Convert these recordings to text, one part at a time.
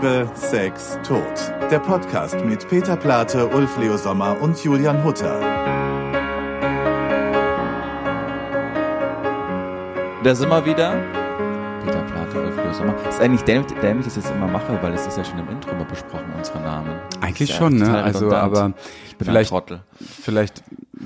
Liebe, Sex, Tod. Der Podcast mit Peter Plate, Ulf Leo Sommer und Julian Hutter. Da sind wir wieder. Peter Plate, Ulf Leo Sommer. Ist eigentlich dämlich, dämlich, dass ich das immer mache, weil es ist ja schon im Intro immer besprochen, unsere Namen. Eigentlich ja schon, ne? Also, aber ich bin vielleicht, ein Trottel. vielleicht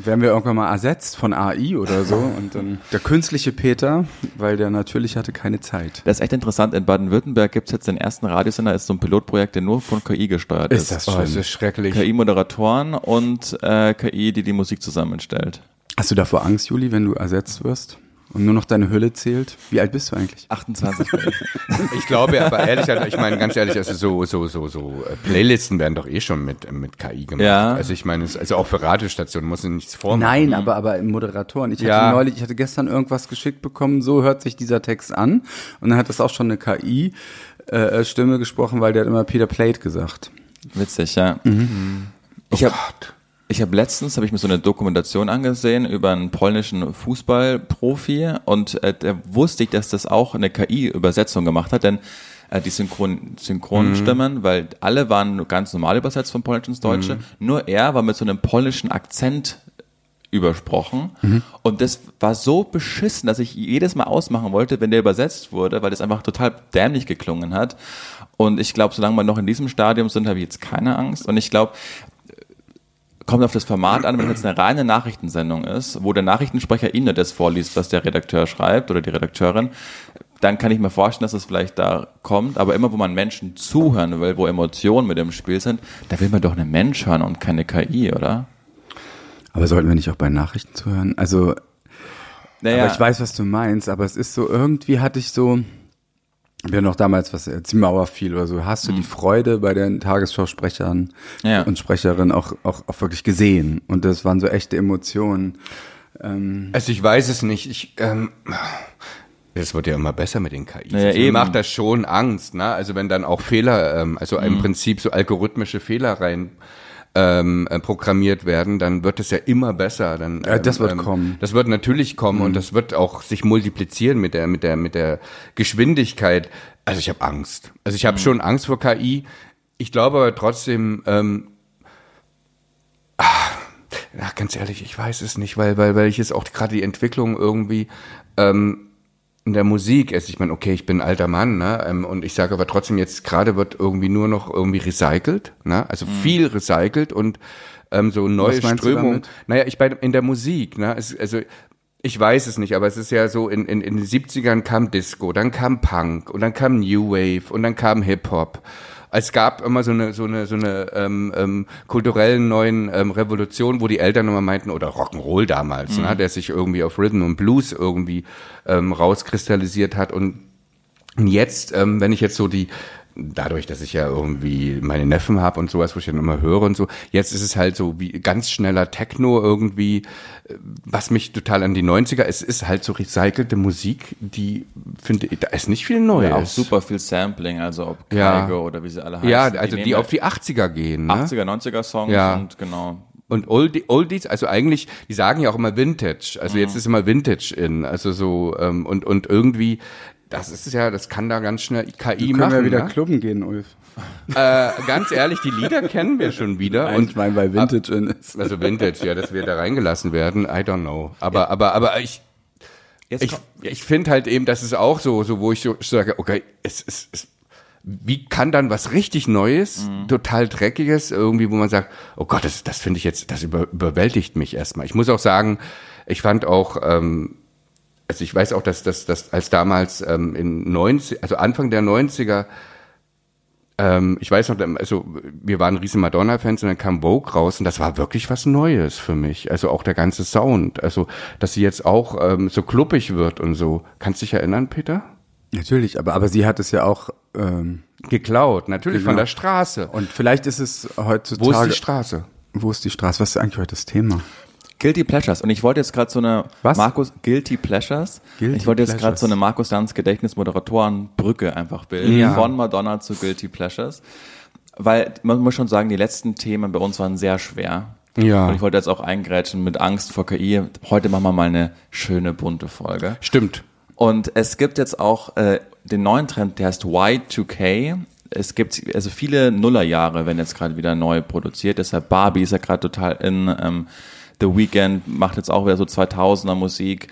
werden wir irgendwann mal ersetzt von AI oder so und dann der künstliche Peter, weil der natürlich hatte keine Zeit. Das ist echt interessant. In Baden-Württemberg gibt es jetzt den ersten Radiosender, ist so ein Pilotprojekt, der nur von KI gesteuert ist. Ist das Oh, schlimm? es ist schrecklich. KI-Moderatoren und äh, KI, die die Musik zusammenstellt. Hast du davor Angst, Juli, wenn du ersetzt wirst und nur noch deine Hülle zählt? Wie alt bist du eigentlich? 28 bin ich. Ich glaube aber ehrlich, also ich meine ganz ehrlich, also so so so so äh, Playlisten werden doch eh schon mit äh, mit KI gemacht. Ja. Also ich meine, es- also auch für Radiostationen muss ich nichts vormachen. Nein, aber, aber im Moderatoren. Ich hatte Ja. neulich, ich hatte gestern irgendwas geschickt bekommen, so hört sich dieser Text an. Und dann hat das auch schon eine KI-Stimme gesprochen, weil der hat immer Peter Plate gesagt. Witzig, ja. Ich habe ich hab letztens habe ich mir so eine Dokumentation angesehen über einen polnischen Fußballprofi und äh, da wusste ich, dass das auch eine KI-Übersetzung gemacht hat, denn äh, die Synchron Synchronstimmen, weil alle waren ganz normal übersetzt vom Polnischen ins Deutsche, nur er war mit so einem polnischen Akzent übersprochen. Und das war so beschissen, dass ich jedes Mal ausmachen wollte, wenn der übersetzt wurde, weil das einfach total dämlich geklungen hat. Und ich glaube, solange wir noch in diesem Stadium sind, habe ich jetzt keine Angst. Und ich glaube, kommt auf das Format an, wenn es jetzt eine reine Nachrichtensendung ist, wo der Nachrichtensprecher Ihnen das vorliest, was der Redakteur schreibt oder die Redakteurin, dann kann ich mir vorstellen, dass es vielleicht da kommt. Aber immer, wo man Menschen zuhören will, wo Emotionen mit im Spiel sind, da will man doch einen Mensch hören und keine KI, oder? Aber sollten wir nicht auch bei Nachrichten zuhören? Also, Naja, Aber ich weiß, was du meinst, aber es ist so, irgendwie hatte ich so, wir haben noch damals was, äh, Zimauer viel oder so, hast du die Freude bei den Tagesschausprechern Mhm. Ja. und Sprecherinnen auch, auch, auch wirklich gesehen. Und das waren so echte Emotionen. Also ich weiß es nicht. Ich ähm, es wird ja immer besser mit den KIs. Ja, also macht das schon Angst, ne? Also wenn dann auch Fehler, ähm, also im Prinzip so algorithmische Fehler rein ähm, äh, programmiert werden, dann wird es ja immer besser. Dann, Ja, das ähm, wird kommen. Das wird natürlich kommen und das wird auch sich multiplizieren mit der mit der mit der Geschwindigkeit. Also ich habe Angst. Also ich habe schon Angst vor KI. Ich glaube aber trotzdem, ähm, ja, ganz ehrlich, ich weiß es nicht, weil, weil, weil ich jetzt auch gerade die Entwicklung irgendwie ähm, in der Musik, also ich meine, okay, ich bin ein alter Mann, ne? Ähm, und ich sage aber trotzdem, jetzt gerade wird irgendwie nur noch irgendwie recycelt, ne? Also viel recycelt und ähm, so neue Mhm. Strömungen. damit? Naja, ich bei in der Musik, ne? Es, also ich weiß es nicht, aber es ist ja so, in, in, in den 70ern kam Disco, dann kam Punk und dann kam New Wave und dann kam Hip-Hop. Es gab immer so eine, so eine, so eine ähm, ähm, kulturellen neuen ähm, Revolution, wo die Eltern immer meinten, oder Rock'n'Roll damals, ne, der sich irgendwie auf Rhythm und Blues irgendwie ähm, rauskristallisiert hat. Und und jetzt, ähm, wenn ich jetzt so die, dadurch, dass ich ja irgendwie meine Neffen habe und sowas, wo ich dann immer höre und so, jetzt ist es halt so wie ganz schneller Techno irgendwie, äh, was mich total an die 90er, es ist halt so recycelte Musik, die finde ich, da ist nicht viel Neues. ja, auch super viel Sampling, also ob Ja. Kaigo oder wie sie alle heißen. Ja, also die, nehmen auf die 80er gehen. Ne? 80er, 90er Songs Ja. und genau. Und Oldie, Oldies, also eigentlich, die sagen ja auch immer Vintage. Also Mhm. jetzt ist immer Vintage in. Also so, ähm, und, und irgendwie, das ist ja, das kann da ganz schnell KI Können machen. wir wieder ne? klubben gehen, Ulf? Äh, ganz ehrlich, die Lieder kennen wir schon wieder. Und und ich meine, weil Vintage in ist. also Vintage, ja, dass wir da reingelassen werden, I don't know. Aber, aber, aber ich, Jetzt ich, ich finde halt eben, das ist auch so, so wo ich so sage, okay, es ist, es, wie kann dann was richtig Neues, total Dreckiges, irgendwie, wo man sagt, oh Gott, das, das finde ich jetzt, das über, überwältigt mich erstmal. Ich muss auch sagen, ich fand auch, ähm, also ich weiß auch, dass das, dass als damals ähm, in 90, also Anfang der 90er, ähm, ich weiß noch, also wir waren riesen Madonna-Fans und dann kam Vogue raus und das war wirklich was Neues für mich. Also auch der ganze Sound. Also, dass sie jetzt auch ähm, so kluppig wird und so. Kannst du dich erinnern, Peter? Natürlich, aber, aber sie hat es ja auch, ähm, Geklaut, natürlich Genau. von der Straße. und vielleicht ist es heutzutage. Wo ist die Straße? Wo ist die Straße? Was ist eigentlich heute das Thema? Guilty Pleasures. Und ich wollte jetzt gerade so eine Was? Markus Guilty Pleasures. Guilty ich wollte jetzt gerade so eine Markus Lanz Gedächtnismoderatorenbrücke einfach bilden. Ja. Von Madonna zu Guilty Pleasures. Weil man muss schon sagen, die letzten Themen bei uns waren sehr schwer. Ja. Und ich wollte jetzt auch eingrätschen mit Angst vor KI. Heute machen wir mal eine schöne bunte Folge. Stimmt. Und es gibt jetzt auch äh, den neuen Trend, der heißt Y2K. es gibt also viele Nullerjahre, wenn jetzt gerade wieder neu produziert. Deshalb Barbie ist ja gerade total in. Ähm, The Weeknd macht jetzt auch wieder so 2000er Musik.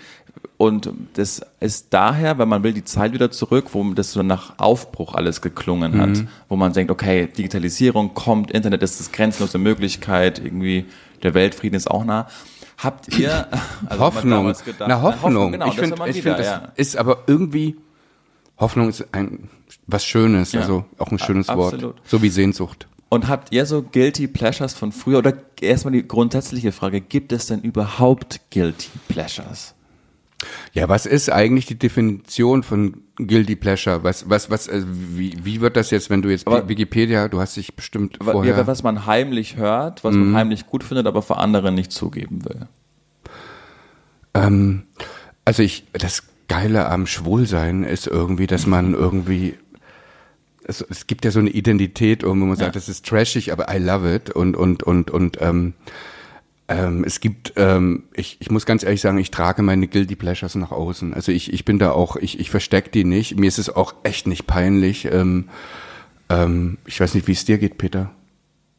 Und das ist daher, weil man will die Zeit wieder zurück, wo das so nach Aufbruch alles geklungen hat, Mhm. wo man denkt, okay, Digitalisierung kommt, Internet ist das grenzenlose Möglichkeit, irgendwie der Weltfrieden ist auch nah. Habt ihr also wenn Hoffnung. gedacht- Na, Hoffnung. genau, ich finde, wieder, das ja. ist aber irgendwie, Hoffnung ist ein, was Schönes, Ja. also auch ein schönes A- Wort. absolut. So wie Sehnsucht. Und habt ihr so Guilty Pleasures von früher? Oder erstmal die grundsätzliche Frage, gibt es denn überhaupt Guilty Pleasures? Ja, was ist eigentlich die Definition von Guilty Pleasure? Was, was, was, also wie, wie wird das jetzt, wenn du jetzt Aber- Wikipedia, du hast dich bestimmt vorher. ja, Was man heimlich hört, was man heimlich gut findet, aber vor anderen nicht zugeben will. Ähm, also ich, das Geile am Schwulsein ist irgendwie, dass man irgendwie, es, es gibt ja so eine Identität, wo man sagt, das ist trashig, aber I love it und, und, und, und, ähm, ähm, es gibt, ähm, ich, ich muss ganz ehrlich sagen, ich trage meine Guilty Pleasures nach außen. Also ich, ich bin da auch, ich, ich verstecke die nicht. Mir ist es auch echt nicht peinlich. Ähm, ähm, ich weiß nicht, wie es dir geht, Peter.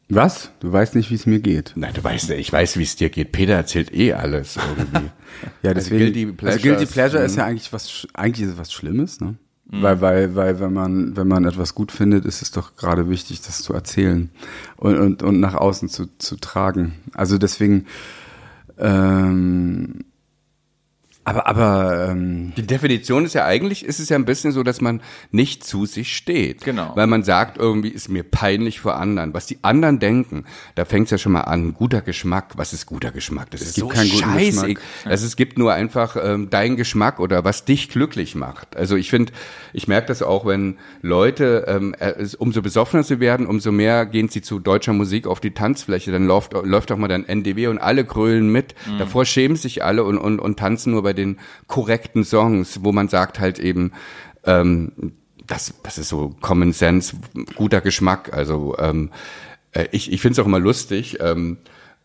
Was? Du weißt nicht, wie es mir geht. Nein, du weißt, ich weiß, wie es dir geht. Peter erzählt eh alles irgendwie. Ja, Also deswegen. Guilty also Pleasures, Guilty Pleasure ist mhm. ja eigentlich was, eigentlich ist es was Schlimmes, ne? Weil, weil, weil, wenn man, wenn man etwas gut findet, ist es doch gerade wichtig, das zu erzählen und, und, und nach außen zu, zu tragen. Also deswegen, ähm, aber, aber, ähm, Die Definition ist ja eigentlich, ist es ja ein bisschen so, dass man nicht zu sich steht. Genau. Weil man sagt, irgendwie ist mir peinlich vor anderen. Was die anderen denken, da fängt es ja schon mal an. Guter Geschmack. Was ist guter Geschmack? Das ist gibt so keinen guten scheiße. Geschmack. Also es gibt nur einfach ähm, dein Geschmack oder was dich glücklich macht. Also ich finde, ich merke das auch, wenn Leute, ähm, äh, es- umso besoffener sie werden, umso mehr gehen sie zu deutscher Musik auf die Tanzfläche. Dann läuft, läuft auch mal dann NDW und alle grölen mit. Davor schämen sich alle und, und, und tanzen nur bei den korrekten Songs, wo man sagt halt eben, ähm, das, das ist so Common Sense, guter Geschmack. Also ähm, äh, ich, ich finde es auch immer lustig. Ähm,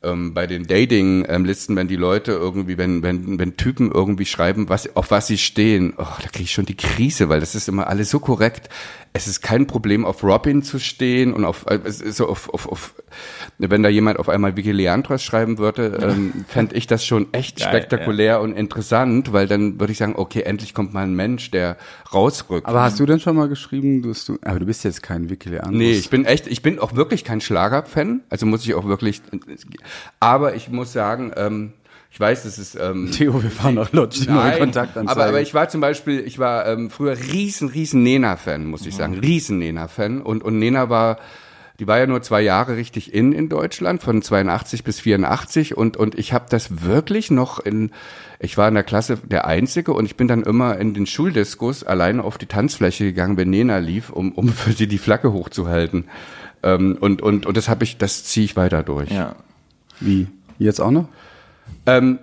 ähm, bei den Dating-Listen, wenn die Leute irgendwie, wenn, wenn, wenn Typen irgendwie schreiben, was, auf was sie stehen, oh, da kriege ich schon die Krise, weil das ist immer alles so korrekt. Es ist kein Problem, auf Robin zu stehen und auf, äh, so auf, auf, auf, wenn da jemand auf einmal Vicky Leandros schreiben würde, ähm, fände ich das schon echt Geil, spektakulär und interessant, weil dann würde ich sagen, okay, endlich kommt mal ein Mensch, der rausrückt. aber hast du denn schon mal geschrieben, du, du aber du bist jetzt kein Wiki Leandros. Nee, ich bin echt, ich bin auch wirklich kein Schlagerfan, also muss ich auch wirklich, aber ich muss sagen, ähm, ich weiß, das ist, ähm, Theo, wir fahren nach Lodge, die neue Kontaktanzeige. aber, aber ich war zum Beispiel, ich war ähm, früher riesen, riesen Nena-Fan, muss ich sagen, riesen Nena-Fan und, und Nena war, die war ja nur zwei Jahre richtig in in Deutschland, von 82 bis 84 und, und ich habe das wirklich noch in, ich war in der Klasse der Einzige und ich bin dann immer in den Schuldiskos alleine auf die Tanzfläche gegangen, wenn Nena lief, um, um für sie die Flagge hochzuhalten. Ähm, und, und, und das habe ich, das ziehe ich weiter durch. Ja. Wie? Jetzt auch noch? Ähm,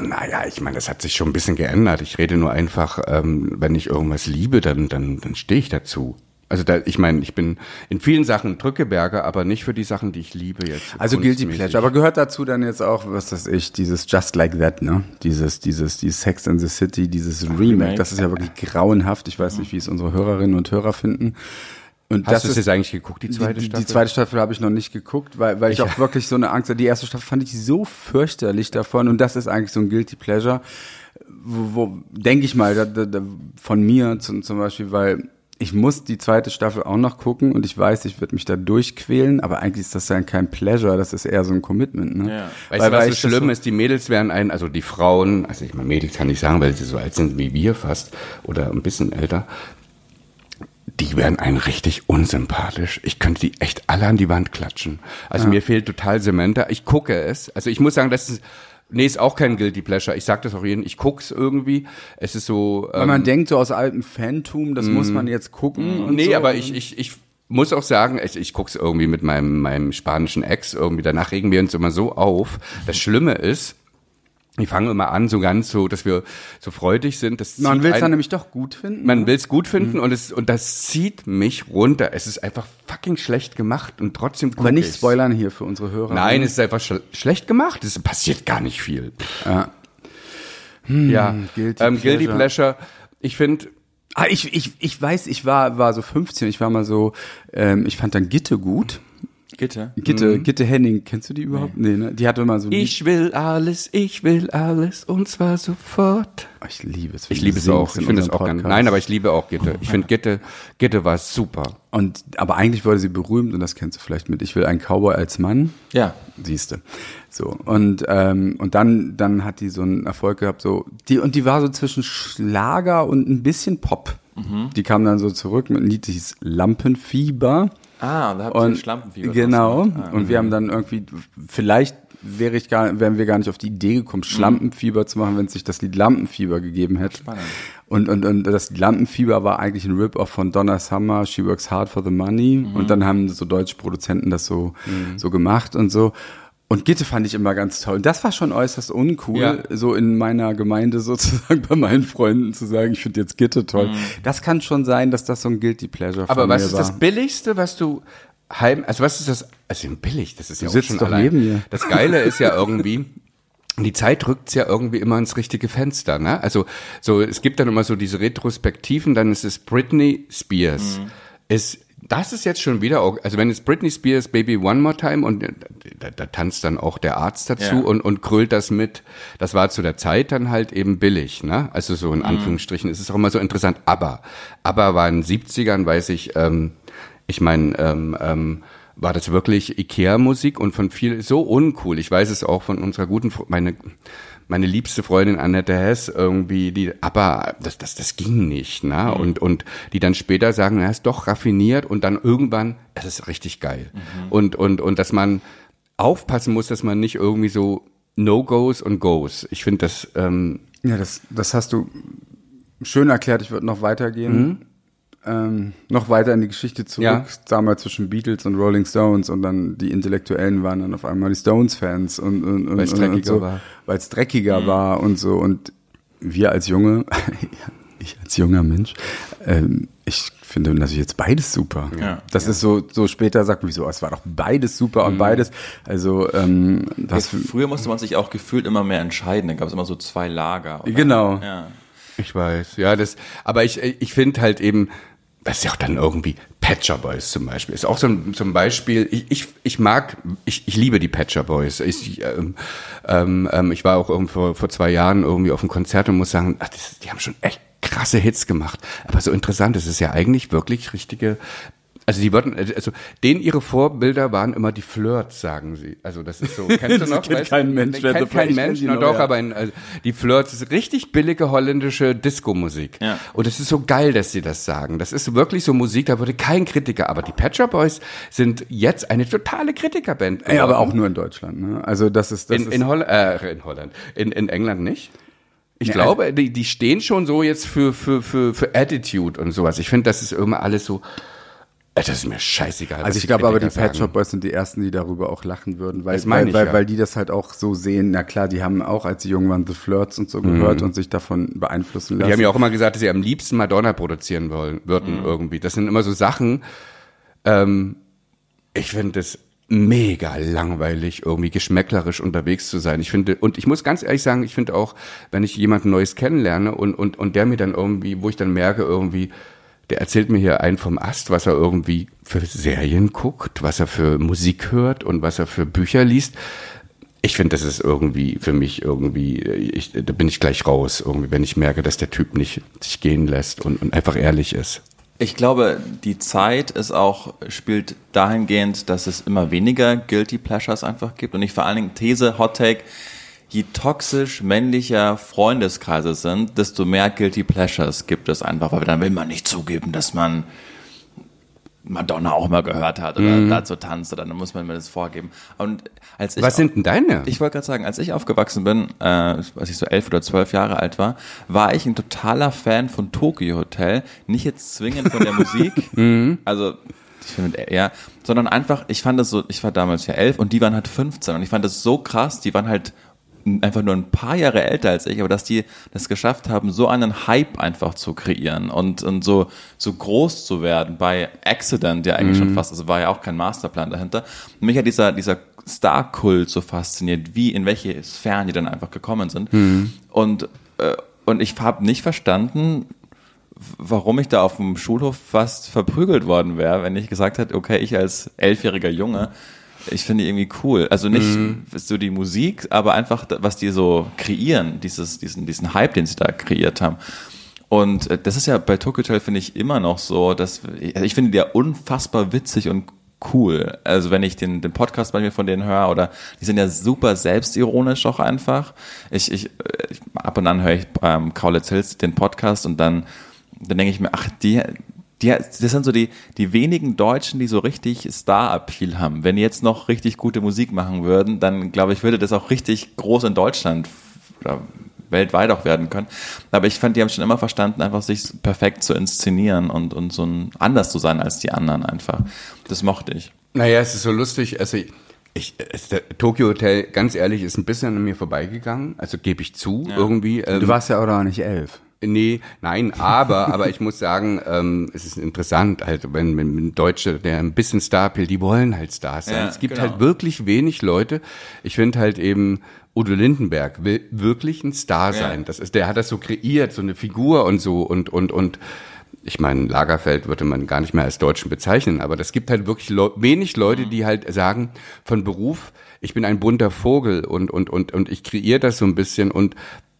naja, ich meine, das hat sich schon ein bisschen geändert. Ich rede nur einfach, ähm, wenn ich irgendwas liebe, dann, dann, dann stehe ich dazu. Also da, ich meine, ich bin in vielen Sachen Drückeberger, aber nicht für die Sachen, die ich liebe jetzt. Also Guilty. Pleasure. Aber gehört dazu dann jetzt auch, was weiß ich, dieses Just Like That, ne? Dieses, dieses, dieses Sex in the City, dieses Remake. Das ist ja wirklich grauenhaft. Ich weiß nicht, wie es unsere Hörerinnen und Hörer finden. Und Hast das du es ist jetzt eigentlich geguckt, die zweite die, die, Staffel? Die zweite Staffel habe ich noch nicht geguckt, weil, weil ich, auch wirklich so eine Angst hatte. Die erste Staffel fand ich so fürchterlich davon und das ist eigentlich so ein Guilty Pleasure, wo, wo denke ich mal, da, da, von mir zum, zum Beispiel, weil ich muss die zweite Staffel auch noch gucken und ich weiß, ich werde mich da durchquälen, aber eigentlich ist das dann kein Pleasure, das ist eher so ein Commitment. Ne? Ja. Weißt Weil- du, was weil so schlimm ist? Die Mädels werden ein, also die Frauen, also ich meine, Mädels kann ich sagen, weil sie so alt sind wie wir fast oder ein bisschen älter, die werden einen richtig unsympathisch. Ich könnte die echt alle an die Wand klatschen. Also mir fehlt total Sementer. Ich gucke es. Also ich muss sagen, das ist, nee, ist auch kein Guilty Pleasure. Ich sag das auch jedem, ich guck's irgendwie. Es ist so, Weil ähm, man denkt so aus altem Fantum, das muss man jetzt gucken. Und nee, so. aber ich, ich, ich muss auch sagen, ich, ich guck's irgendwie mit meinem, meinem spanischen Ex irgendwie. Danach regen wir uns immer so auf. Das Schlimme ist, ich fange immer an, so ganz so, dass wir so freudig sind. Das man will es dann nämlich doch gut finden. man will es gut finden und es und das zieht mich runter. Es ist einfach fucking schlecht gemacht und trotzdem aber nicht ich's. spoilern hier für unsere Hörer. Nein, es ist einfach schl schlecht gemacht. Es passiert gar nicht viel. Ja. ja, Guilty ähm, Guilty Pleasure. Pleasure. Ich finde, Ah, ich, ich, ich weiß, ich war, war so 15, ich war mal so, ähm, ich fand dann Gitte gut. Gitte. Gitte, Gitte Henning, kennst du die überhaupt? Nee, ne? Die hatte immer so ein Lied- Ich will alles, ich will alles und zwar sofort. Oh, ich liebe es. Ich liebe es auch. Ich finde es auch ganz. Nein, aber ich liebe auch Gitte. Ich finde Gitte, Gitte war super. Und, aber eigentlich wurde sie berühmt und das kennst du vielleicht mit Ich will einen Cowboy als Mann. Ja. Siehste. So. Und, ähm, und dann, dann hat die so einen Erfolg gehabt, so, die, und die war so zwischen Schlager und ein bisschen Pop. Die kam dann so zurück mit einem Lied, das hieß Lampenfieber. Ah, und da habt ihr Und Schlampenfieber. genau. Ah, und wir haben dann irgendwie, vielleicht wäre ich gar, wären wir gar nicht auf die Idee gekommen, Schlampenfieber zu machen, wenn es sich das Lied Lampenfieber gegeben hätte. Spannend. Und, und, und das Lampenfieber war eigentlich ein Rip-Off von Donna Summer, She Works Hard for the Money. Mhm. Und dann haben so deutsche Produzenten das so, so gemacht und so. Und Gitte fand ich immer ganz toll. Und das war schon äußerst uncool, Ja. so in meiner Gemeinde sozusagen bei meinen Freunden zu sagen, ich finde jetzt Gitte toll. Das kann schon sein, dass das so ein Guilty Pleasure Aber was ist war. das Billigste, was du heim, also was ist das, also billig, das ist ja auch schon allein. neben mir. Das Geile ist ja irgendwie, die Zeit rückt's ja irgendwie immer ins richtige Fenster, ne? Also, so, es gibt dann immer so diese Retrospektiven, dann ist es Britney Spears. Ist, das ist jetzt schon wieder auch, also wenn es Britney Spears Baby One More Time und äh, da, da tanzt dann auch der Arzt dazu Ja. und, und krölt das mit. Das war zu der Zeit dann halt eben billig, ne? Also so in Anführungsstrichen. Es ist auch immer so interessant. Aber, aber war in den 70ern, weiß ich, ähm, ich meine, ähm, ähm, war das wirklich Ikea-Musik und von viel so uncool. Ich weiß es auch von unserer guten, meine meine liebste Freundin Annette Hess irgendwie, die, aber das, das, das ging nicht, ne? Und, und die dann später sagen, er ist doch raffiniert und dann irgendwann, es ist richtig geil. Und, und, und dass man aufpassen muss, dass man nicht irgendwie so No-Goes und Goes. Ich finde das, ähm, Ja, das, das hast du schön erklärt. Ich würde noch weitergehen. Ähm, noch weiter in die Geschichte zurück. Ja. Damals zwischen Beatles und Rolling Stones und dann die Intellektuellen waren dann auf einmal die Stones-Fans und, und, und, Weil's und, dreckiger so, war. Weil es dreckiger war und so. Und wir als Junge, ich als junger Mensch, ähm, ich finde natürlich jetzt beides super. Ja. das ist so, so später sagt man, wieso, es war doch beides super und beides. Also, ähm, was für, Früher musste man sich auch gefühlt immer mehr entscheiden. Da gab es immer so zwei Lager. oder? Genau. Ja. Ich weiß, ja, das, aber ich, ich finde halt eben, das ist ja auch dann irgendwie Patcher Boys zum Beispiel. Ist auch so ein, zum Beispiel, ich, ich, ich mag, ich, ich liebe die Patcher Boys. Ich, ähm, ähm, ähm, ich war auch irgendwo vor, zwei Jahren irgendwie auf einem Konzert und muss sagen, ach, das, die haben schon echt krasse Hits gemacht. Aber so interessant, es ist ja eigentlich wirklich richtige, also die würden, also denen ihre Vorbilder waren immer die Flirts, sagen sie. Also das ist so, kennst du noch? kennt weißt kein? Mensch, Kennt kein Flirts Mensch, na doch, ja. aber in, also die Flirts ist richtig billige holländische Disco-Musik. Ja. Und es ist so geil, dass sie das sagen. Das ist wirklich so Musik, da würde kein Kritiker, aber die Patcher Boys sind jetzt eine totale Kritikerband. Ey, aber auch nur in Deutschland. Ne? Also das ist das in, ist, in, Holl äh, in Holland, in, in England nicht. Ich Ja, glaube, die, die stehen schon so jetzt für, für, für, für Attitude und sowas. Ich finde, das ist immer alles so, das ist mir scheißegal. also ich glaube aber die Pet Shop Boys sind die ersten, die darüber auch lachen würden, weil Das weil, weil, ja. weil die das halt auch so sehen. Na klar, die haben auch als sie jung waren The Flirts und so gehört und sich davon beeinflussen lassen. Mhm. Die haben ja auch immer gesagt, dass sie am liebsten Madonna produzieren wollen, Mhm. würden irgendwie. Das sind immer so Sachen, ähm, ich finde es mega langweilig, irgendwie geschmäcklerisch unterwegs zu sein. Ich finde, und ich muss ganz ehrlich sagen, ich finde auch, wenn ich jemanden Neues kennenlerne und, und, und der mir dann irgendwie, wo ich dann merke, irgendwie, der erzählt mir hier einen vom Ast, was er irgendwie für Serien guckt, was er für Musik hört und was er für Bücher liest. Ich finde, das ist irgendwie für mich irgendwie, ich, da bin ich gleich raus, irgendwie, wenn ich merke, dass der Typ nicht sich gehen lässt und, und einfach ehrlich ist. Ich glaube, die Zeit ist auch, spielt dahingehend, dass es immer weniger Guilty Pleasures einfach gibt. Und ich vor allen Dingen These, Hot Take, je toxisch männlicher Freundeskreise sind, desto mehr Guilty Pleasures gibt es einfach, weil dann will man nicht zugeben, dass man Madonna auch mal gehört hat oder dazu tanzt oder dann muss man mir das vorgeben. Und als ich Was sind denn deine? ich wollte gerade sagen, als ich aufgewachsen bin, äh, als ich so elf oder zwölf Jahre alt war, war ich ein totaler Fan von Tokyo Hotel. Nicht jetzt zwingend von der Musik, also ich finde eher, sondern einfach, ich fand das so, ich war damals ja elf und die waren halt 15 und ich fand das so krass, die waren halt einfach nur ein paar Jahre älter als ich, aber dass die das geschafft haben, so einen Hype einfach zu kreieren und, und so, so groß zu werden bei Accident, der eigentlich schon fast, also war ja auch kein Masterplan dahinter. Mich hat dieser, dieser Star-Kult so fasziniert, wie, in welche Sphären die dann einfach gekommen sind. Und, äh, und ich habe nicht verstanden, warum ich da auf dem Schulhof fast verprügelt worden wäre, wenn ich gesagt hätte, okay, ich als elfjähriger Junge, ich finde die irgendwie cool. Also nicht Mhm. so die Musik, aber einfach, was die so kreieren, dieses, diesen, diesen Hype, den sie da kreiert haben. Und äh, das ist ja bei Tokyo Hotel, finde ich, immer noch so, dass also ich finde die ja unfassbar witzig und cool. Also wenn ich den, den Podcast bei mir von denen höre oder die sind ja super selbstironisch auch einfach. Ich, ich, äh, ich ab und an höre ich ähm, Kaulitz Hills den Podcast und dann, dann denke ich mir, ach, die, die, das sind so die, die wenigen Deutschen, die so richtig Star-Appeal haben. Wenn die jetzt noch richtig gute Musik machen würden, dann glaube ich, würde das auch richtig groß in Deutschland oder weltweit auch werden können. Aber ich fand, die haben schon immer verstanden, einfach sich perfekt zu inszenieren und, und so ein, anders zu sein als die anderen einfach. Das mochte ich. Naja, es ist so lustig. Also ich, der Tokyo Hotel, ganz ehrlich, ist ein bisschen an mir vorbeigegangen. Also gebe ich zu, irgendwie. Ähm, Du warst ja auch noch nicht elf. Nee, nein, aber, aber ich muss sagen, ähm, es ist interessant, halt, wenn, wenn ein Deutscher, der ein bisschen Star will, die wollen halt Stars sein. Ja, es gibt genau. halt wirklich wenig Leute. Ich finde halt eben, Udo Lindenberg will wirklich ein Star Ja. sein. Das ist, der hat das so kreiert, so eine Figur und so und, und, und, ich meine, Lagerfeld würde man gar nicht mehr als Deutschen bezeichnen, aber das gibt halt wirklich Leu wenig Leute, die halt sagen, von Beruf, ich bin ein bunter Vogel und, und, und, und ich kreiere das so ein bisschen und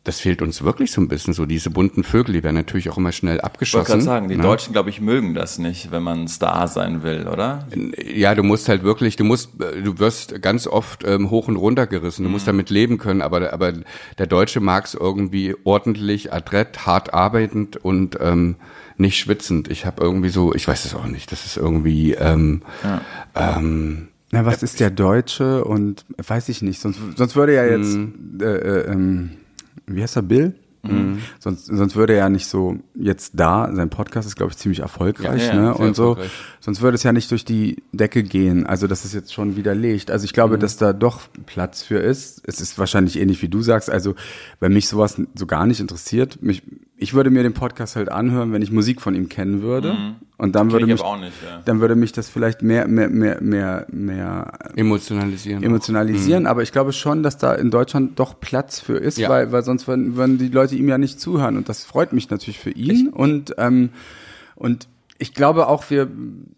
das fehlt uns wirklich so ein bisschen, so diese bunten Vögel, die werden natürlich auch immer schnell Ich wollte abgeschossen. gerade sagen, die ne? Deutschen, glaube ich, mögen das nicht, wenn man Star sein will, oder? Ja, du musst halt wirklich, du musst, äh, du wirst ganz oft ähm, hoch und runter gerissen. Du Mhm. musst damit leben können, aber, aber der Deutsche mag es irgendwie ordentlich, adrett, hart arbeitend und ähm, nicht schwitzend. Ich habe irgendwie so, ich weiß es auch nicht, das ist irgendwie, ähm, ähm, Na, was ist der Deutsche und weiß ich nicht, sonst, sonst würde ja jetzt, äh, äh, ähm, wie heißt er, Bill? Sonst, sonst würde er ja nicht so jetzt da, sein Podcast ist, glaube ich, ziemlich erfolgreich, Ja, ja, ne? Und so, erfolgreich. sonst würde es ja nicht durch die Decke gehen. Also das ist jetzt schon widerlegt. Also ich glaube, dass da doch Platz für ist. Es ist wahrscheinlich ähnlich wie du sagst. Also, wenn mich sowas so gar nicht interessiert, mich, ich würde mir den Podcast halt anhören, wenn ich Musik von ihm kennen würde. Und dann würde ich mich, nicht, ja. dann würde mich das vielleicht mehr, mehr, mehr, mehr, mehr emotionalisieren. emotionalisieren, aber ich glaube schon, dass da in Deutschland doch Platz für ist, Ja. weil, weil sonst würden, würden die Leute ihm ja nicht zuhören und das freut mich natürlich für ihn und ähm, und ich glaube auch, wir,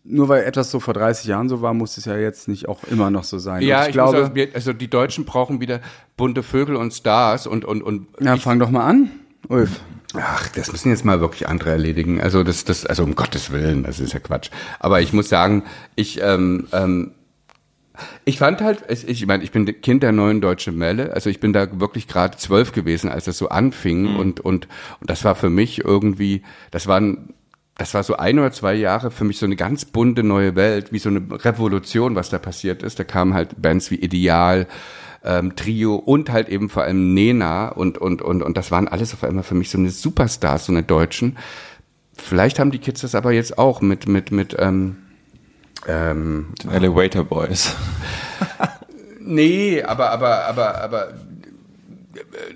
nur weil etwas so vor 30 Jahren so war, muss es ja jetzt nicht auch immer noch so sein. Ja, ich, ich, glaube, auch, wir- also die Deutschen brauchen wieder bunte Vögel und Stars und und und ja, fang doch mal an, Ulf. Ach, das müssen jetzt mal wirklich andere erledigen. Also das, das, also um Gottes Willen, das ist ja Quatsch. Aber ich muss sagen, ich, ähm, ähm, ich fand halt, es- ich meine, ich bin Kind der neuen deutschen Welle. Also ich bin da wirklich gerade zwölf gewesen, als das so anfing und und und das war für mich irgendwie, das waren das war so ein oder zwei Jahre für mich so eine ganz bunte neue Welt, wie so eine Revolution, was da passiert ist. Da kamen halt Bands wie Ideal, ähm, Trio und halt eben vor allem Nena und, und, und, und das waren alles auf einmal für mich so eine Superstars, so eine Deutschen. Vielleicht haben die Kids das aber jetzt auch mit, mit, mit, ähm, ähm, Elevator Boys. nee, aber, aber, aber, aber,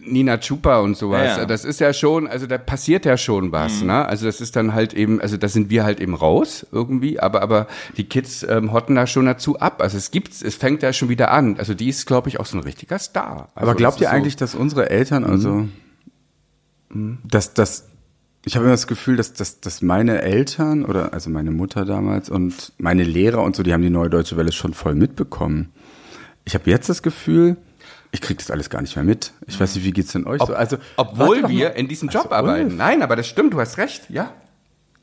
Nina Chupa und sowas. Ja. Das ist ja schon, also da passiert ja schon was, ne? Also das ist dann halt eben, also da sind wir halt eben raus irgendwie, aber aber die Kids ähm, hotten da schon dazu ab. Also es gibt, es fängt ja schon wieder an. Also die ist, glaube ich, auch so ein richtiger Star. Also Aber glaubt ihr so- eigentlich, dass unsere Eltern, also, dass das, ich habe immer das Gefühl, dass, dass, dass meine Eltern oder also meine Mutter damals und meine Lehrer und so, die haben die neue Deutsche Welle schon voll mitbekommen. Ich habe jetzt das Gefühl, ich krieg das alles gar nicht mehr mit. Ich weiß nicht, wie geht's denn euch so? Also, Obwohl wir in diesem Also, Job arbeiten. Ulf, Nein, aber das stimmt, du hast recht, ja.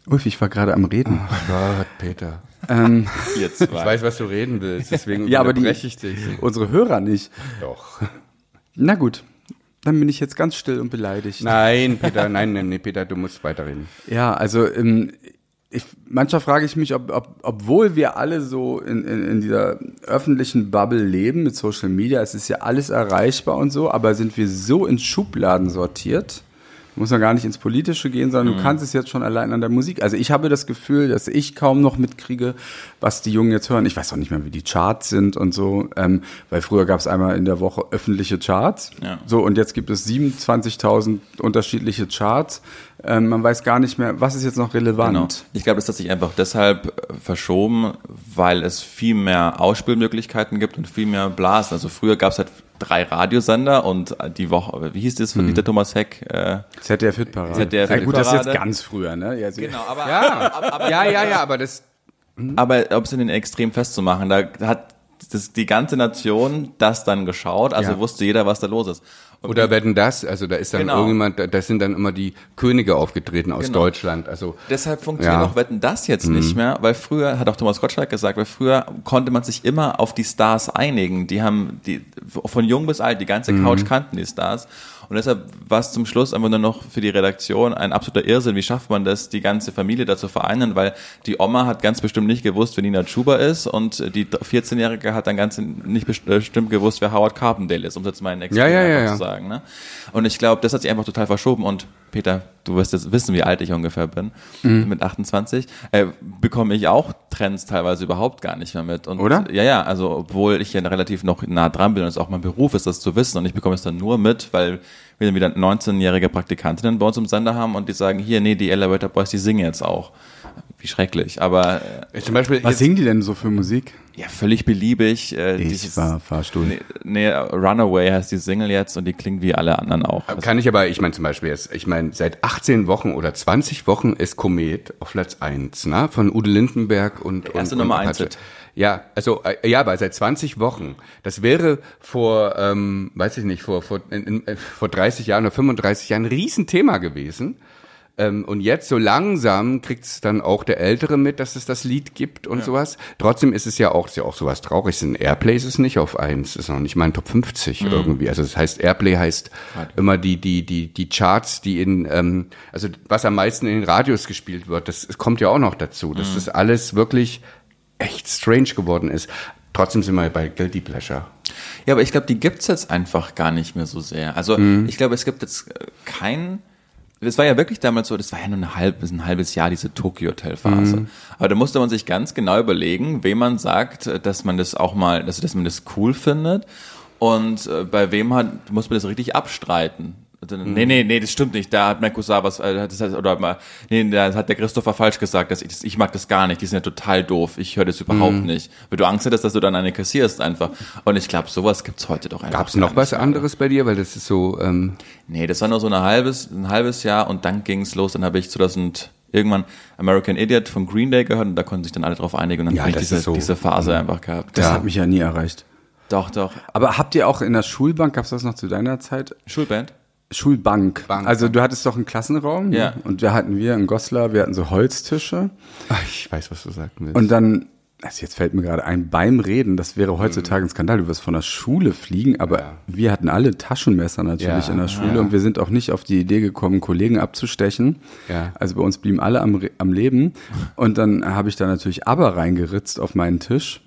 Ulf, ich war gerade am Reden. Gott, Peter. Ihr Ich zwei. weiß, was du reden willst, deswegen Ja, aber die, ich dich. unsere Hörer nicht. Doch. Na gut, dann bin ich jetzt ganz still und beleidigt. Nein, Peter, nein, nein, nee, Peter, du musst weiterreden. Ja, also ähm, ich, manchmal frage ich mich, ob, ob, obwohl wir alle so in, in, in dieser öffentlichen Bubble leben mit Social Media, es ist ja alles erreichbar und so, aber sind wir so in Schubladen sortiert? Muss man gar nicht ins Politische gehen, sondern du kannst es jetzt schon allein an der Musik. Also ich habe das Gefühl, dass ich kaum noch mitkriege, was die Jungen jetzt hören. Ich weiß auch nicht mehr, wie die Charts sind und so, ähm, weil früher gab es einmal in der Woche öffentliche Charts. Ja. So, und jetzt gibt es 27.000 unterschiedliche Charts. Ähm, man weiß gar nicht mehr, was ist jetzt noch relevant. Genau. Ich glaube, das hat sich einfach deshalb äh, verschoben, weil es viel mehr Ausspielmöglichkeiten gibt und viel mehr Blasen. Also früher gab es halt drei Radiosender und die Woche, wie hieß das von Dieter Thomas Heck? Äh, ZDF Hitparade. ZDF ja, gut, das ist jetzt ganz früher, ne? Ja, genau, aber, Ja, aber, ja, ja, ja, aber das, aber um es in den Extrem festzumachen, da hat das, die ganze Nation das dann geschaut, also Ja. wusste jeder, was da los ist. Und oder werden das, also da ist dann Genau. irgendjemand, da- sind dann immer die Könige aufgetreten aus Genau. Deutschland, also. Deshalb funktioniert Ja. Mhm. auch Wetten das jetzt nicht mehr, weil früher, hat auch Thomas Gottschalk gesagt, weil früher konnte man sich immer auf die Stars einigen. Die haben die von jung bis alt, die ganze Mhm. Couch kannten die Stars. Und deshalb war es zum Schluss einfach nur noch für die Redaktion ein absoluter Irrsinn. Wie schafft man das, die ganze Familie dazu vereinen? Weil die Oma hat ganz bestimmt nicht gewusst, wer Nina Chuba ist und die 14-Jährige hat dann ganz nicht best- bestimmt gewusst, wer Howard Carpendale ist, um es jetzt mal in Extrem Ja, ja, ja. zu sagen. Ne? Und ich glaube, das hat sich einfach total verschoben und Peter, du wirst jetzt wissen, wie alt ich ungefähr bin, Mhm. mit 28, äh, bekomme ich auch Trends teilweise überhaupt gar nicht mehr mit. Und, Oder? Ja, ja, also obwohl ich ja relativ noch nah dran bin und es auch mein Beruf ist, das zu wissen und ich bekomme es dann nur mit, weil wir dann wieder 19-jährige Praktikantinnen bei uns im Sender haben und die sagen, hier, nee, die Elevator Boys, die singen jetzt auch. Wie schrecklich, aber äh, Zum Beispiel Was jetzt- singen die denn so für Musik? ja, völlig beliebig. Äh, Ich dieses- war Fahrstuhl. Nee, nee, Runaway heißt die Single jetzt und die klingt wie alle anderen auch. Also, Kann ich aber, ich meine zum Beispiel jetzt, ich meine, seit 18 Wochen oder 20 Wochen ist Komet auf Platz 1, ne? Von Ude Lindenberg und, erste und, Nummer und eins Apache. Hit. Ja, also äh, ja, aber seit 20 Wochen. Das wäre vor, ähm, weiß ich nicht, vor vor, in, in, äh, vor 30 Jahren oder 35 Jahren ein Riesenthema gewesen. Ähm, und jetzt so langsam kriegt es dann auch der Ältere mit, dass es das Lied gibt und sowas. Trotzdem ist es ja auch, ist ja auch sowas traurig. Ein Airplay ist es nicht auf eins, ist noch nicht mal ein Top 50 Mhm. irgendwie. Also das heißt, Airplay heißt immer die, die, die, die Charts, die in, ähm, also was am meisten in den Radios gespielt wird, das, das kommt ja auch noch dazu, Mhm. dass das alles wirklich echt strange geworden ist. Trotzdem sind wir bei Guilty Pleasure. Ja, aber ich glaube, die gibt's jetzt einfach gar nicht mehr so sehr. Also Mhm. ich glaube, es gibt jetzt äh, kein. Das war ja wirklich damals so, das war ja nur ein, halb, ein halbes Jahr, diese Tokyo-Hotel-Phase. Mhm. Aber da musste man sich ganz genau überlegen, wem man sagt, äh, dass man das auch mal, dass, dass man das cool findet. Und äh, bei wem hat, muss man das richtig abstreiten. Also, Mhm. Nee, nee, nee, das stimmt nicht. Da hat Merkusar was, äh, das heißt, oder mal, nee, da hat der Christopher falsch gesagt, dass ich, das, ich mag das gar nicht. Die sind ja total doof. Ich höre das überhaupt Mhm. nicht. Weil du Angst hättest, dass du dann eine kassierst einfach. Und ich glaube, sowas gibt's heute doch einfach. Gab es gar noch was mehr. anderes bei dir? Weil das ist so, ähm, Nee, das war nur so ein halbes, ein halbes Jahr und dann ging's los. Dann habe ich 2000 irgendwann American Idiot von Green Day gehört und da konnten sich dann alle drauf einigen und dann Ja, habe ich diese, so. diese Phase einfach gehabt. Das Ja. hat mich ja nie erreicht. Doch, doch. Aber habt ihr auch in der Schulbank, gab's das noch zu deiner Zeit? Schulband? Schulbank. Bank, also du hattest doch einen Klassenraum. Ja. Und da hatten wir in Goslar, wir hatten so Holztische. ach, ich weiß, was du sagen willst. Und dann, also jetzt fällt mir gerade ein, beim Reden, das wäre heutzutage ein Skandal, du wirst von der Schule fliegen, aber Ja. wir hatten alle Taschenmesser natürlich Ja, in der Schule und wir sind auch nicht auf die Idee gekommen, Kollegen abzustechen. Ja. Also bei uns blieben alle am, am Leben. Und dann habe ich da natürlich aber reingeritzt auf meinen Tisch.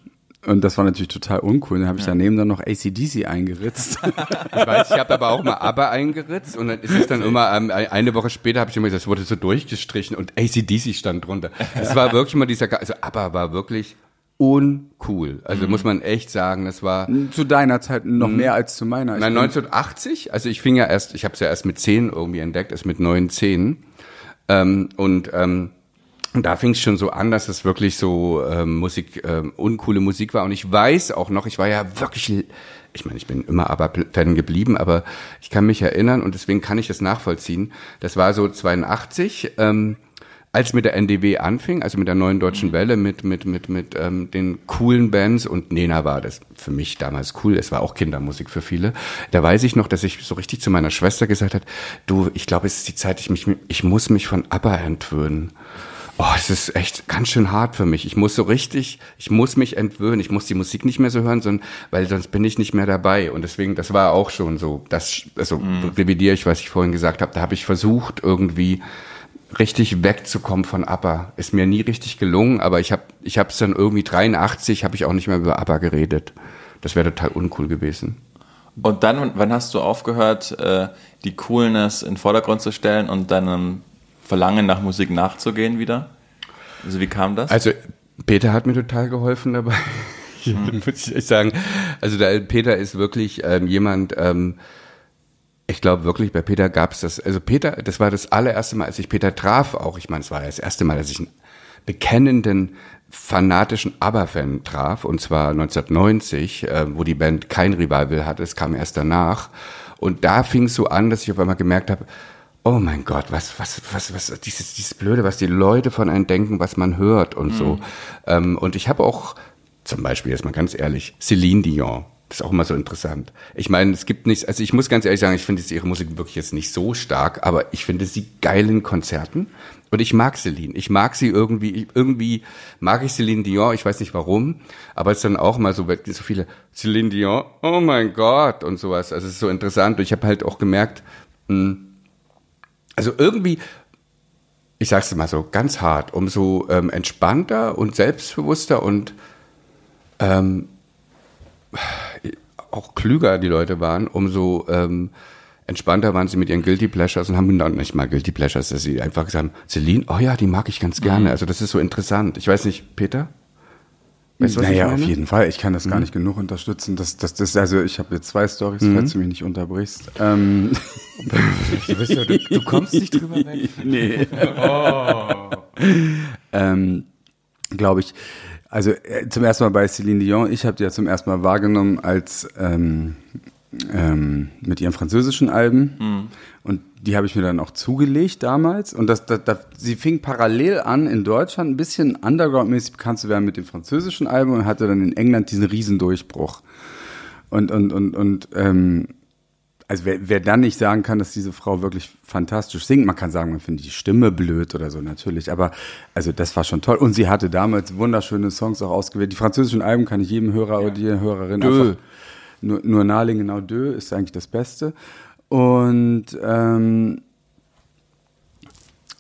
Und das war natürlich total uncool. Dann habe ich daneben dann noch ACDC eingeritzt. Ich weiß, ich habe aber auch mal ABBA eingeritzt und dann ist es dann immer, ähm, eine Woche später habe ich immer gesagt, es wurde so durchgestrichen und ACDC stand drunter. Es war wirklich mal dieser, also ABBA war wirklich uncool. Also muss man echt sagen, das war, zu deiner Zeit noch mehr als zu meiner. Nein, bin- 1980, also ich fing ja erst, ich habe es ja erst mit 10 irgendwie entdeckt, erst mit 9, 10. Ähm, und ähm, und da fing es schon so an, dass es wirklich so ähm, Musik, ähm, uncoole Musik war. Und ich weiß auch noch, ich war ja wirklich, ich meine, ich bin immer aber Fan geblieben, aber ich kann mich erinnern und deswegen kann ich das nachvollziehen. Das war so 82, ähm, als mit der NDW anfing, also mit der neuen deutschen Welle, mit mit mit mit ähm, den coolen Bands und Nena war das für mich damals cool. Es war auch Kindermusik für viele. Da weiß ich noch, dass ich so richtig zu meiner Schwester gesagt hat: Du, ich glaube, es ist die Zeit, ich mich, ich muss mich von ABBA entwöhnen. Oh, es ist echt ganz schön hart für mich. Ich muss so richtig, ich muss mich entwöhnen. Ich muss die Musik nicht mehr so hören, sondern, weil sonst bin ich nicht mehr dabei. Und deswegen, das war auch schon so, das, also revidiere ich, was ich vorhin gesagt habe. Da habe ich versucht, irgendwie richtig wegzukommen von ABBA. Ist mir nie richtig gelungen, aber ich habe ich habe es dann irgendwie 83, habe ich auch nicht mehr über ABBA geredet. Das wäre total uncool gewesen. Und dann, wann hast du aufgehört, äh, die Coolness in den Vordergrund zu stellen und deinem Verlangen nach Musik nachzugehen wieder? Also wie kam das? Also Peter hat mir total geholfen dabei. muss ich sagen. Also da, Peter ist wirklich ähm, jemand. Ähm, ich glaube wirklich, bei Peter gab es das. Also Peter, das war das allererste Mal, als ich Peter traf. Auch ich meine, es war das erste Mal, dass ich bekennenden fanatischen ABBA-Fan traf, und zwar 1990, äh, wo die Band kein Revival hatte, es kam erst danach. Und da fing es so an, dass ich auf einmal gemerkt habe, oh mein Gott, was, was, was, was, dieses, dieses Blöde, was die Leute von einem denken, was man hört und mhm. so. Ähm, und ich habe auch, zum Beispiel, jetzt mal ganz ehrlich, Celine Dion. Das ist auch immer so interessant. Ich meine, es gibt nichts, also ich muss ganz ehrlich sagen, ich finde ihre Musik wirklich jetzt nicht so stark, aber ich finde sie geil in Konzerten. Und ich mag Celine. Ich mag sie irgendwie, irgendwie mag ich Celine Dion, ich weiß nicht warum, aber es ist dann auch mal so, so viele Celine Dion, oh mein Gott und sowas. Also es ist so interessant. Und ich habe halt auch gemerkt, mh, hm, also irgendwie, ich sag's mal so ganz hart, umso ähm, entspannter und selbstbewusster und ähm, auch klüger die Leute waren, umso ähm, entspannter waren sie mit ihren Guilty Pleasures und haben dann nicht mal Guilty Pleasures, dass sie einfach gesagt haben, Celine, oh ja, die mag ich ganz gerne. Mhm. Also das ist so interessant. Ich weiß nicht, Peter? Weißt naja, auf jeden Fall. Ich kann das mhm. gar nicht genug unterstützen. Das, das, das, also ich habe jetzt zwei Stories, mhm. falls du mich nicht unterbrichst. Ähm. du, ja, du, du, kommst nicht drüber weg. Nee. Oh. ähm, Glaube ich. Also äh, zum ersten Mal bei Celine Dion. Ich habe die ja zum ersten Mal wahrgenommen als ähm, ähm, mit ihren französischen Alben. Mhm. Und die habe ich mir dann auch zugelegt damals. Und das, das, das, sie fing parallel an, in Deutschland ein bisschen underground-mäßig bekannt zu werden mit den französischen Alben und hatte dann in England diesen Riesendurchbruch. Und, und, und, und ähm, also wer, wer dann nicht sagen kann, dass diese Frau wirklich fantastisch singt, man kann sagen, man findet die Stimme blöd oder so natürlich, aber also das war schon toll. Und sie hatte damals wunderschöne Songs auch ausgewählt. Die französischen Alben kann ich jedem Hörer ja. oder die Hörerin Dö. einfach nur, nur Narling genau Dö ist eigentlich das Beste. Und ähm,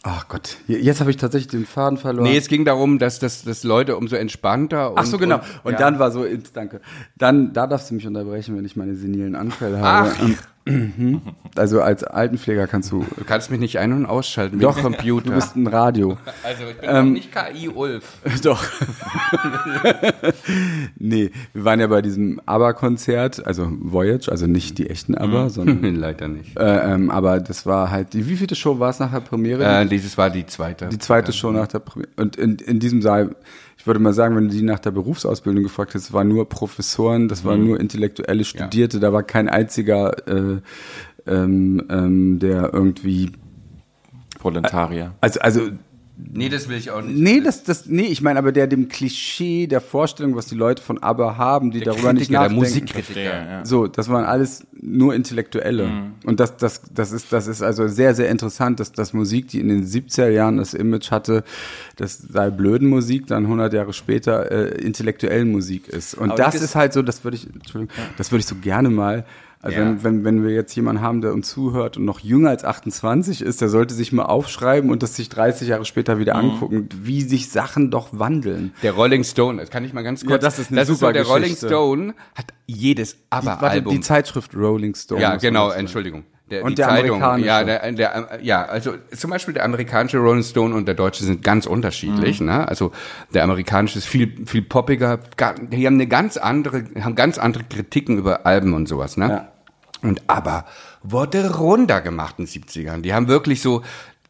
Ach Gott, jetzt habe ich tatsächlich den Faden verloren. Nee, es ging darum, dass, dass, dass Leute umso entspannter und, Ach so, genau. Und, und ja. dann war so, danke. Dann, da darfst du mich unterbrechen, wenn ich meine senilen Anfälle habe. Mhm. Also als Altenpfleger kannst du. Du kannst mich nicht ein- und ausschalten Doch, Computer. Du bist ein Radio. Also ich bin ähm, nicht KI Ulf. Doch. nee, wir waren ja bei diesem ABBA-Konzert, also Voyage, also nicht die echten ABBA, mhm. sondern. Leider nicht. Äh, ähm, aber das war halt, die, wie viele Show war es nach der Premiere? Äh, dieses war die zweite. Die zweite ja. Show nach der Premiere. Und in, in diesem Saal ich würde mal sagen, wenn du die nach der Berufsausbildung gefragt hättest, waren nur Professoren, das waren mhm. nur intellektuelle Studierte, ja. da war kein einziger, äh, ähm, ähm, der irgendwie Proletarier. Also, also Nee, das will ich auch nicht. Nee, das, das, nee, ich meine aber der dem Klischee der Vorstellung, was die Leute von ABBA haben, die der darüber Kritiker, nicht nachdenken. Der Musikkritiker. Ja. So, das waren alles nur Intellektuelle. Mhm. Und das, das, das ist, das ist also sehr, sehr interessant, dass das Musik, die in den 70er Jahren das Image hatte, das sei blöden Musik, dann 100 Jahre später äh, intellektuellen Musik ist. Und aber das ist halt so, das würde ich, Entschuldigung, das würde ich so gerne mal also ja. wenn, wenn, wenn wir jetzt jemanden haben, der uns zuhört und noch jünger als 28 ist, der sollte sich mal aufschreiben und das sich 30 Jahre später wieder mhm. angucken, wie sich Sachen doch wandeln. Der Rolling Stone, das kann ich mal ganz kurz. Ja, das ist eine das super ist so, Der Geschichte. Rolling Stone hat jedes Aber-Album. Die, die Zeitschrift Rolling Stone. Ja, genau, Entschuldigung. Der, und der Zeitung, amerikanische. Ja, der, der, ja, also zum Beispiel der amerikanische Rolling Stone und der deutsche sind ganz unterschiedlich. Mhm. Ne? Also der amerikanische ist viel viel poppiger. Die haben eine ganz andere, haben ganz andere Kritiken über Alben und sowas. Ne? Ja. Und aber wurde runtergemacht in den 70ern. Die haben wirklich so,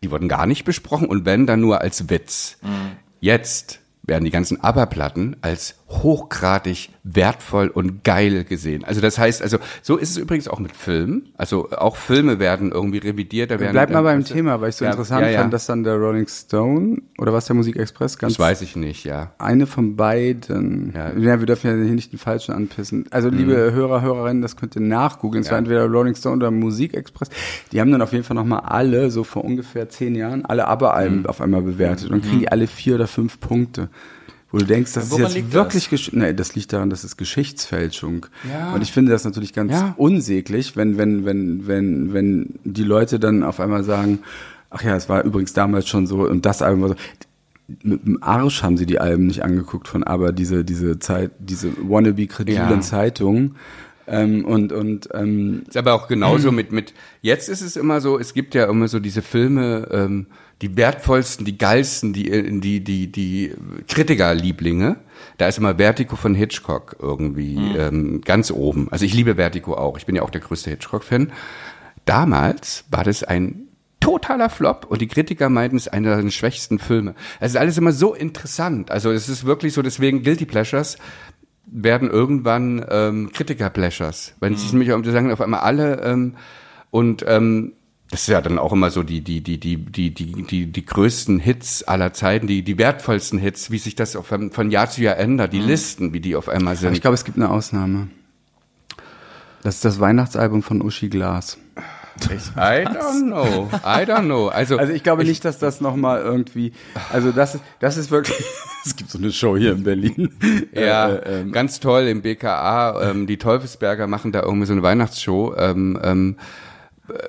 die wurden gar nicht besprochen und wenn, dann nur als Witz. Mhm. Jetzt werden die ganzen ABBA-Platten als hochgradig wertvoll und geil gesehen. Also das heißt, also so ist es übrigens auch mit Filmen. Also auch Filme werden irgendwie revidiert. Da werden Bleib mal beim Thema, weil ich so ja, interessant ja, ja. fand, dass dann der Rolling Stone oder was der Musikexpress ganz. Das weiß ich nicht, ja. Eine von beiden. Ja, wir dürfen ja hier nicht den falschen anpissen. Also mhm. liebe Hörer, Hörerinnen, das könnt ihr nachgoogeln. Es war entweder Rolling Stone oder Musikexpress. Die haben dann auf jeden Fall nochmal alle, so vor ungefähr zehn Jahren, alle ABBA-Alben mhm. auf einmal bewertet und kriegen die alle vier oder fünf Punkte wo du denkst, das ist jetzt wirklich, das? nee, das liegt daran, das ist Geschichtsfälschung. Ja. Und ich finde das natürlich ganz ja. unsäglich, wenn, wenn, wenn, wenn, wenn die Leute dann auf einmal sagen, ach ja, es war übrigens damals schon so und das Album war so. Mit dem Arsch haben sie die Alben nicht angeguckt von aber diese, diese Zeit, diese wannabe-kredilen ja. Zeitungen. Ähm, und und ähm, ist aber auch genauso mit mit jetzt ist es immer so es gibt ja immer so diese Filme ähm, die wertvollsten, die geilsten, die, die, die, die Kritikerlieblinge. Da ist immer Vertigo von Hitchcock irgendwie mhm. ähm, ganz oben. Also ich liebe Vertigo auch. Ich bin ja auch der größte Hitchcock-Fan. Damals war das ein totaler Flop und die Kritiker meinten, es einer der schwächsten Filme. Es ist alles immer so interessant. Also es ist wirklich so, deswegen Guilty Pleasures werden irgendwann ähm, Kritiker-Pleasures. Wenn sie mhm. nämlich um sagen, auf einmal alle ähm, und ähm, das ist ja dann auch immer so die, die, die, die, die, die, die, die größten Hits aller Zeiten, die, die wertvollsten Hits, wie sich das auf, von Jahr zu Jahr ändert, die mhm. Listen, wie die auf einmal sind. Aber ich glaube, es gibt eine Ausnahme. Das ist das Weihnachtsalbum von Uschi Glas. I don't know. I don't know. Also, also ich glaube ich, nicht, dass das nochmal irgendwie, also das, das ist wirklich, es gibt so eine Show hier in Berlin. Ja, äh, äh, ähm, ganz toll im BKA. Ähm, die Teufelsberger machen da irgendwie so eine Weihnachtsshow. Ähm, ähm,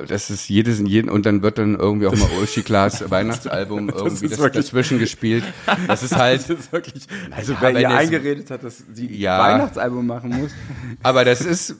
das ist jedes in jeden und dann wird dann irgendwie auch mal Uschi Klaas Weihnachtsalbum irgendwie das, dazwischen gespielt. Das ist halt. Das ist wirklich, also ja, wer ihr eingeredet hat, dass sie ja, Weihnachtsalbum machen muss. Aber das ist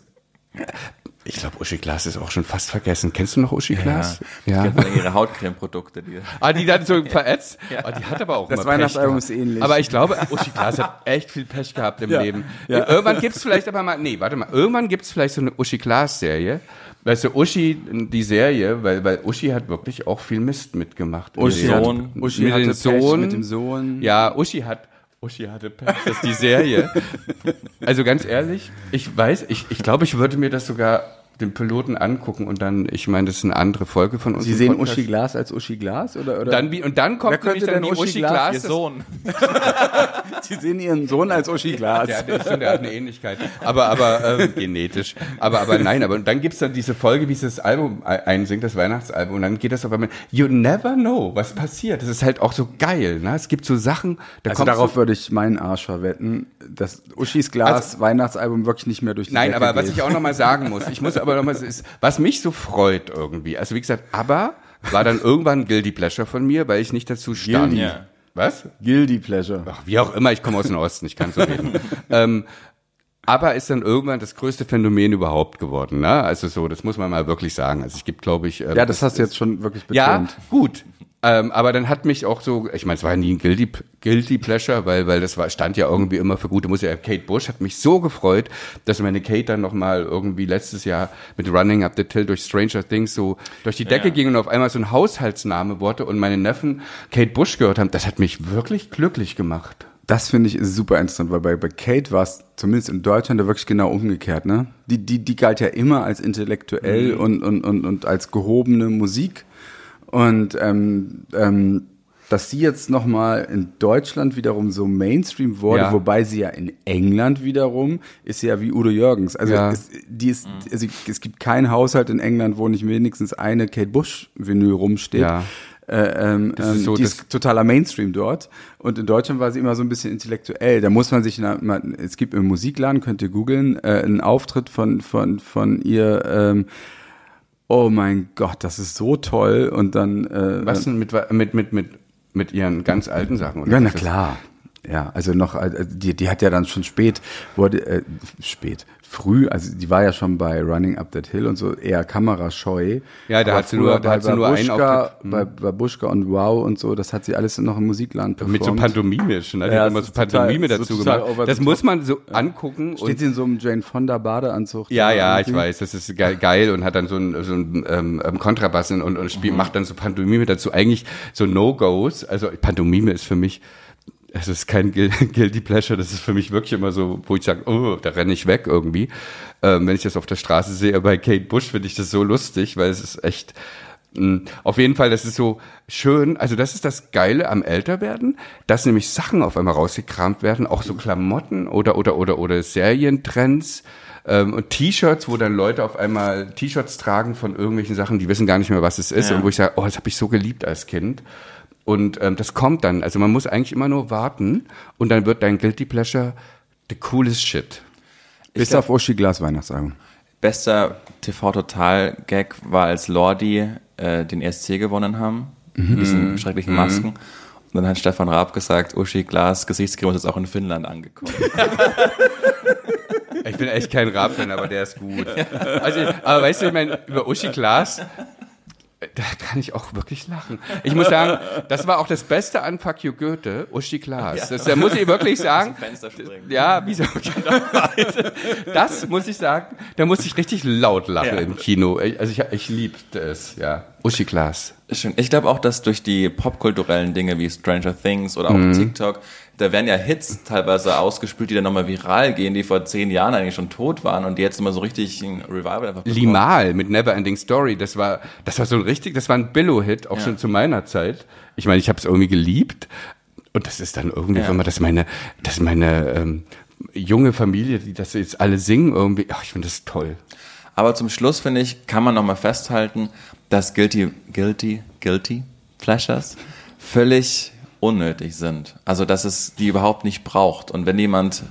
ich glaube, Uschi Glas ist auch schon fast vergessen. Kennst du noch Uschi Glas? Ja. ja. Ich ihre Hautcreme-Produkte. Die ah, die dann so verätzt? Ja. Oh, die hat aber auch Das Weihnachtsalbum ist ähnlich. Aber ich glaube, Uschi Glas hat echt viel Pech gehabt im ja. Leben. Ja. Irgendwann gibt's vielleicht aber mal, nee, warte mal, irgendwann gibt's vielleicht so eine Uschi Glas-Serie. Weißt du, Uschi, die Serie, weil, weil Uschi hat wirklich auch viel Mist mitgemacht. Uschi, Sohn, Uschi mit, den Sohn, mit dem Sohn. Ja, Uschi hat Uschi hatte Pech, das ist die Serie. also ganz ehrlich, ich weiß, ich, ich glaube, ich würde mir das sogar den Piloten angucken und dann, ich meine, das ist eine andere Folge von uns. Sie sehen Podcast. Uschi Glas als Uschi Glas oder? oder? Dann, wie, und dann kommt nämlich dann die Uschi, Uschi Glas, Glas ihr Sohn. Sie sehen ihren Sohn als Uschi Glas. Ja, der, der, der hat eine Ähnlichkeit. Aber, aber ähm, genetisch. Aber, aber nein, aber dann gibt's dann diese Folge, wie sie das Album einsingt, das Weihnachtsalbum, und dann geht das auf einmal. You never know, was passiert. Das ist halt auch so geil. Ne? Es gibt so Sachen. Da also darauf so, würde ich meinen Arsch verwetten, dass Uschis Glas also, Weihnachtsalbum wirklich nicht mehr durch die Nein, Decke aber geht. was ich auch nochmal sagen muss, ich muss aber nochmal, ist, was mich so freut irgendwie. Also wie gesagt, aber war dann irgendwann ein Guilty Pleasure von mir, weil ich nicht dazu stand. Guilty. Was? Guilty Pleasure. Ach, wie auch immer, ich komme aus dem Osten, ich kann so reden. ähm, aber ist dann irgendwann das größte Phänomen überhaupt geworden. Ne? Also so, das muss man mal wirklich sagen. Also es gibt, glaube ich. Äh, ja, das hast du jetzt schon wirklich betont. Ja, gut. Ähm, aber dann hat mich auch so, ich meine, es war ja nie ein Guilty, Guilty Pleasure, weil, weil das war, stand ja irgendwie immer für gute Musik. Kate Bush hat mich so gefreut, dass meine Kate dann nochmal irgendwie letztes Jahr mit Running Up the Till durch Stranger Things so durch die Decke ja. ging und auf einmal so ein Haushaltsname wurde und meine Neffen Kate Bush gehört haben. Das hat mich wirklich glücklich gemacht. Das finde ich super interessant, weil bei, bei Kate war es zumindest in Deutschland da wirklich genau umgekehrt, ne? Die, die, die galt ja immer als intellektuell mhm. und, und, und, und als gehobene Musik. Und ähm, ähm, dass sie jetzt nochmal in Deutschland wiederum so Mainstream wurde, ja. wobei sie ja in England wiederum ist ja wie Udo Jürgens. Also, ja. es, die ist, also es gibt keinen Haushalt in England, wo nicht wenigstens eine Kate Bush Vinyl rumsteht. Ja. Äh, ähm, das ist ähm, so, die ist totaler Mainstream dort. Und in Deutschland war sie immer so ein bisschen intellektuell. Da muss man sich, na, man, es gibt im Musikladen, könnt ihr googeln, äh, einen Auftritt von, von, von ihr, ähm, oh mein Gott, das ist so toll. Und dann. Äh, Was denn mit, mit, mit, mit, mit ihren ganz alten Sachen? Oder ja, na klar. Ja, also noch, äh, die, die hat ja dann schon spät, wurde, äh, spät, früh, also die war ja schon bei Running Up That Hill und so eher kamerascheu. Ja, da hat sie nur, da hat sie nur einen Auftritt. Bei, bei Buschka und Wow und so, das hat sie alles noch im Musikland performt. Mit so pantomimisch, ne? Die ja, hat immer so Pantomime total, dazu so gemacht. Das muss man so angucken. Steht sie in so einem Jane Fonda Badeanzug? Ja, ja, ich weiß, das ist geil und hat dann so ein, so ein ähm, ähm Kontrabass und, und spielt, mhm. macht dann so Pantomime dazu. Eigentlich so No-Gos, also Pantomime ist für mich es ist kein Guilty Pleasure, das ist für mich wirklich immer so, wo ich sage, oh, da renne ich weg irgendwie. Ähm, wenn ich das auf der Straße sehe, bei Kate Bush finde ich das so lustig, weil es ist echt, mh, hm, auf jeden Fall, das ist so schön, also das ist das Geile am Älterwerden, dass nämlich Sachen auf einmal rausgekramt werden, auch so Klamotten oder, oder, oder, oder Serientrends, ähm, und T-Shirts, wo dann Leute auf einmal T-Shirts tragen von irgendwelchen Sachen, die wissen gar nicht mehr, was es ist. Ja. Und wo ich sage, oh, das habe ich so geliebt als Kind. Und ähm, das kommt dann. Also man muss eigentlich immer nur warten und dann wird dein Guilty Pleasure the coolest shit. Bis glaub, auf Uschi Glas Weihnachtsalbum. Bester TV-Total-Gag war, als Lordi äh, den ESC gewonnen haben. Mhm. Diesen mhm. schrecklichen Masken. Mhm. Und dann hat Stefan Raab gesagt, Uschi Glas Gesichtscreme ist jetzt auch in Finnland angekommen. ich bin echt kein Raab-Fan, aber der ist gut. Also, aber weißt du, ich meine, über Uschi Glas da kann ich auch wirklich lachen. Ich muss sagen, das war auch das Beste an Fuck You Goethe, Uschi Glas. Das, da muss ich wirklich sagen, ja, wieso? das muss ich sagen, da muss ich richtig laut lachen im Kino. Also ich, ich liebte es, ja. Uschi Glas. Schön. Ich glaube auch, dass durch die popkulturellen Dinge wie Stranger Things oder auch Mhm. TikTok, da werden ja Hits teilweise ausgespült, die dann nochmal viral gehen, die vor zehn Jahren eigentlich schon tot waren und die jetzt immer so richtig ein Revival einfach bekommen. Limal mit Never Ending Story, das war, das war so ein richtig, das war ein Billo-Hit, auch schon zu meiner Zeit. Ich meine, ich habe es irgendwie geliebt. Und das ist dann irgendwie, Ja. wenn man das meine, das meine ähm, junge Familie, die das jetzt alle singen, irgendwie, ach, ich finde das toll. Aber zum Schluss, finde ich, kann man nochmal festhalten, dass Guilty, Guilty, Guilty Pleasures völlig unnötig sind. Also, dass es die überhaupt nicht braucht. Und wenn jemand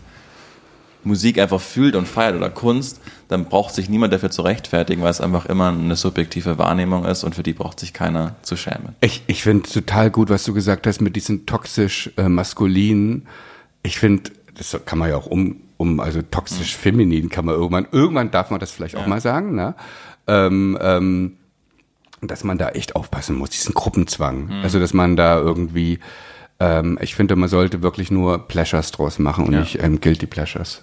Musik einfach fühlt und feiert oder Kunst, dann braucht sich niemand dafür zu rechtfertigen, weil es einfach immer eine subjektive Wahrnehmung ist und für die braucht sich keiner zu schämen. Ich, ich finde total gut, was du gesagt hast mit diesen toxisch äh, maskulinen. Ich finde, das kann man ja auch um, um also toxisch feminin kann man irgendwann, irgendwann darf man das vielleicht auch mal sagen, ne? Ähm, ähm, dass man da echt aufpassen muss, diesen Gruppenzwang. Also, dass man da irgendwie, ähm, ich finde, man sollte wirklich nur Pleasures draus machen und Ja. nicht ähm, Guilty Pleasures.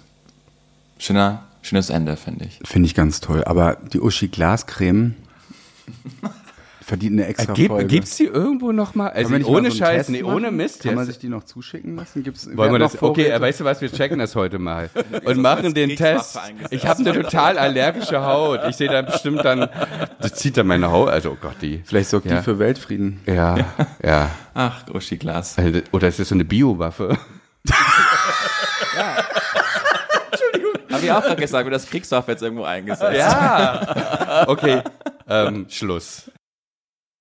Schöner, schönes Ende, finde ich. Finde ich ganz toll. Aber die Uschi Glascreme verdient eine extra Gibt, Folge. gibt's die irgendwo noch mal? Also man mal ohne so Scheiß, Test nee, ohne Mist. Kann man jetzt. sich die noch zuschicken lassen? Gibt's, Wollen wir das? Okay, weißt du was? Wir checken das heute mal und machen den Test. Ich habe eine total allergische Haut. Ich sehe dann bestimmt dann, das zieht dann meine Haut. Also oh Gott, die. Vielleicht sorgt Ja. die für Weltfrieden. Ja, ja. Ach, Uschi Glas. Also, Oder ist das so eine Biowaffe? Habe ich auch gerade gesagt, wird das Kriegswaffe jetzt irgendwo eingesetzt. Ja. Okay. Ähm, Schluss.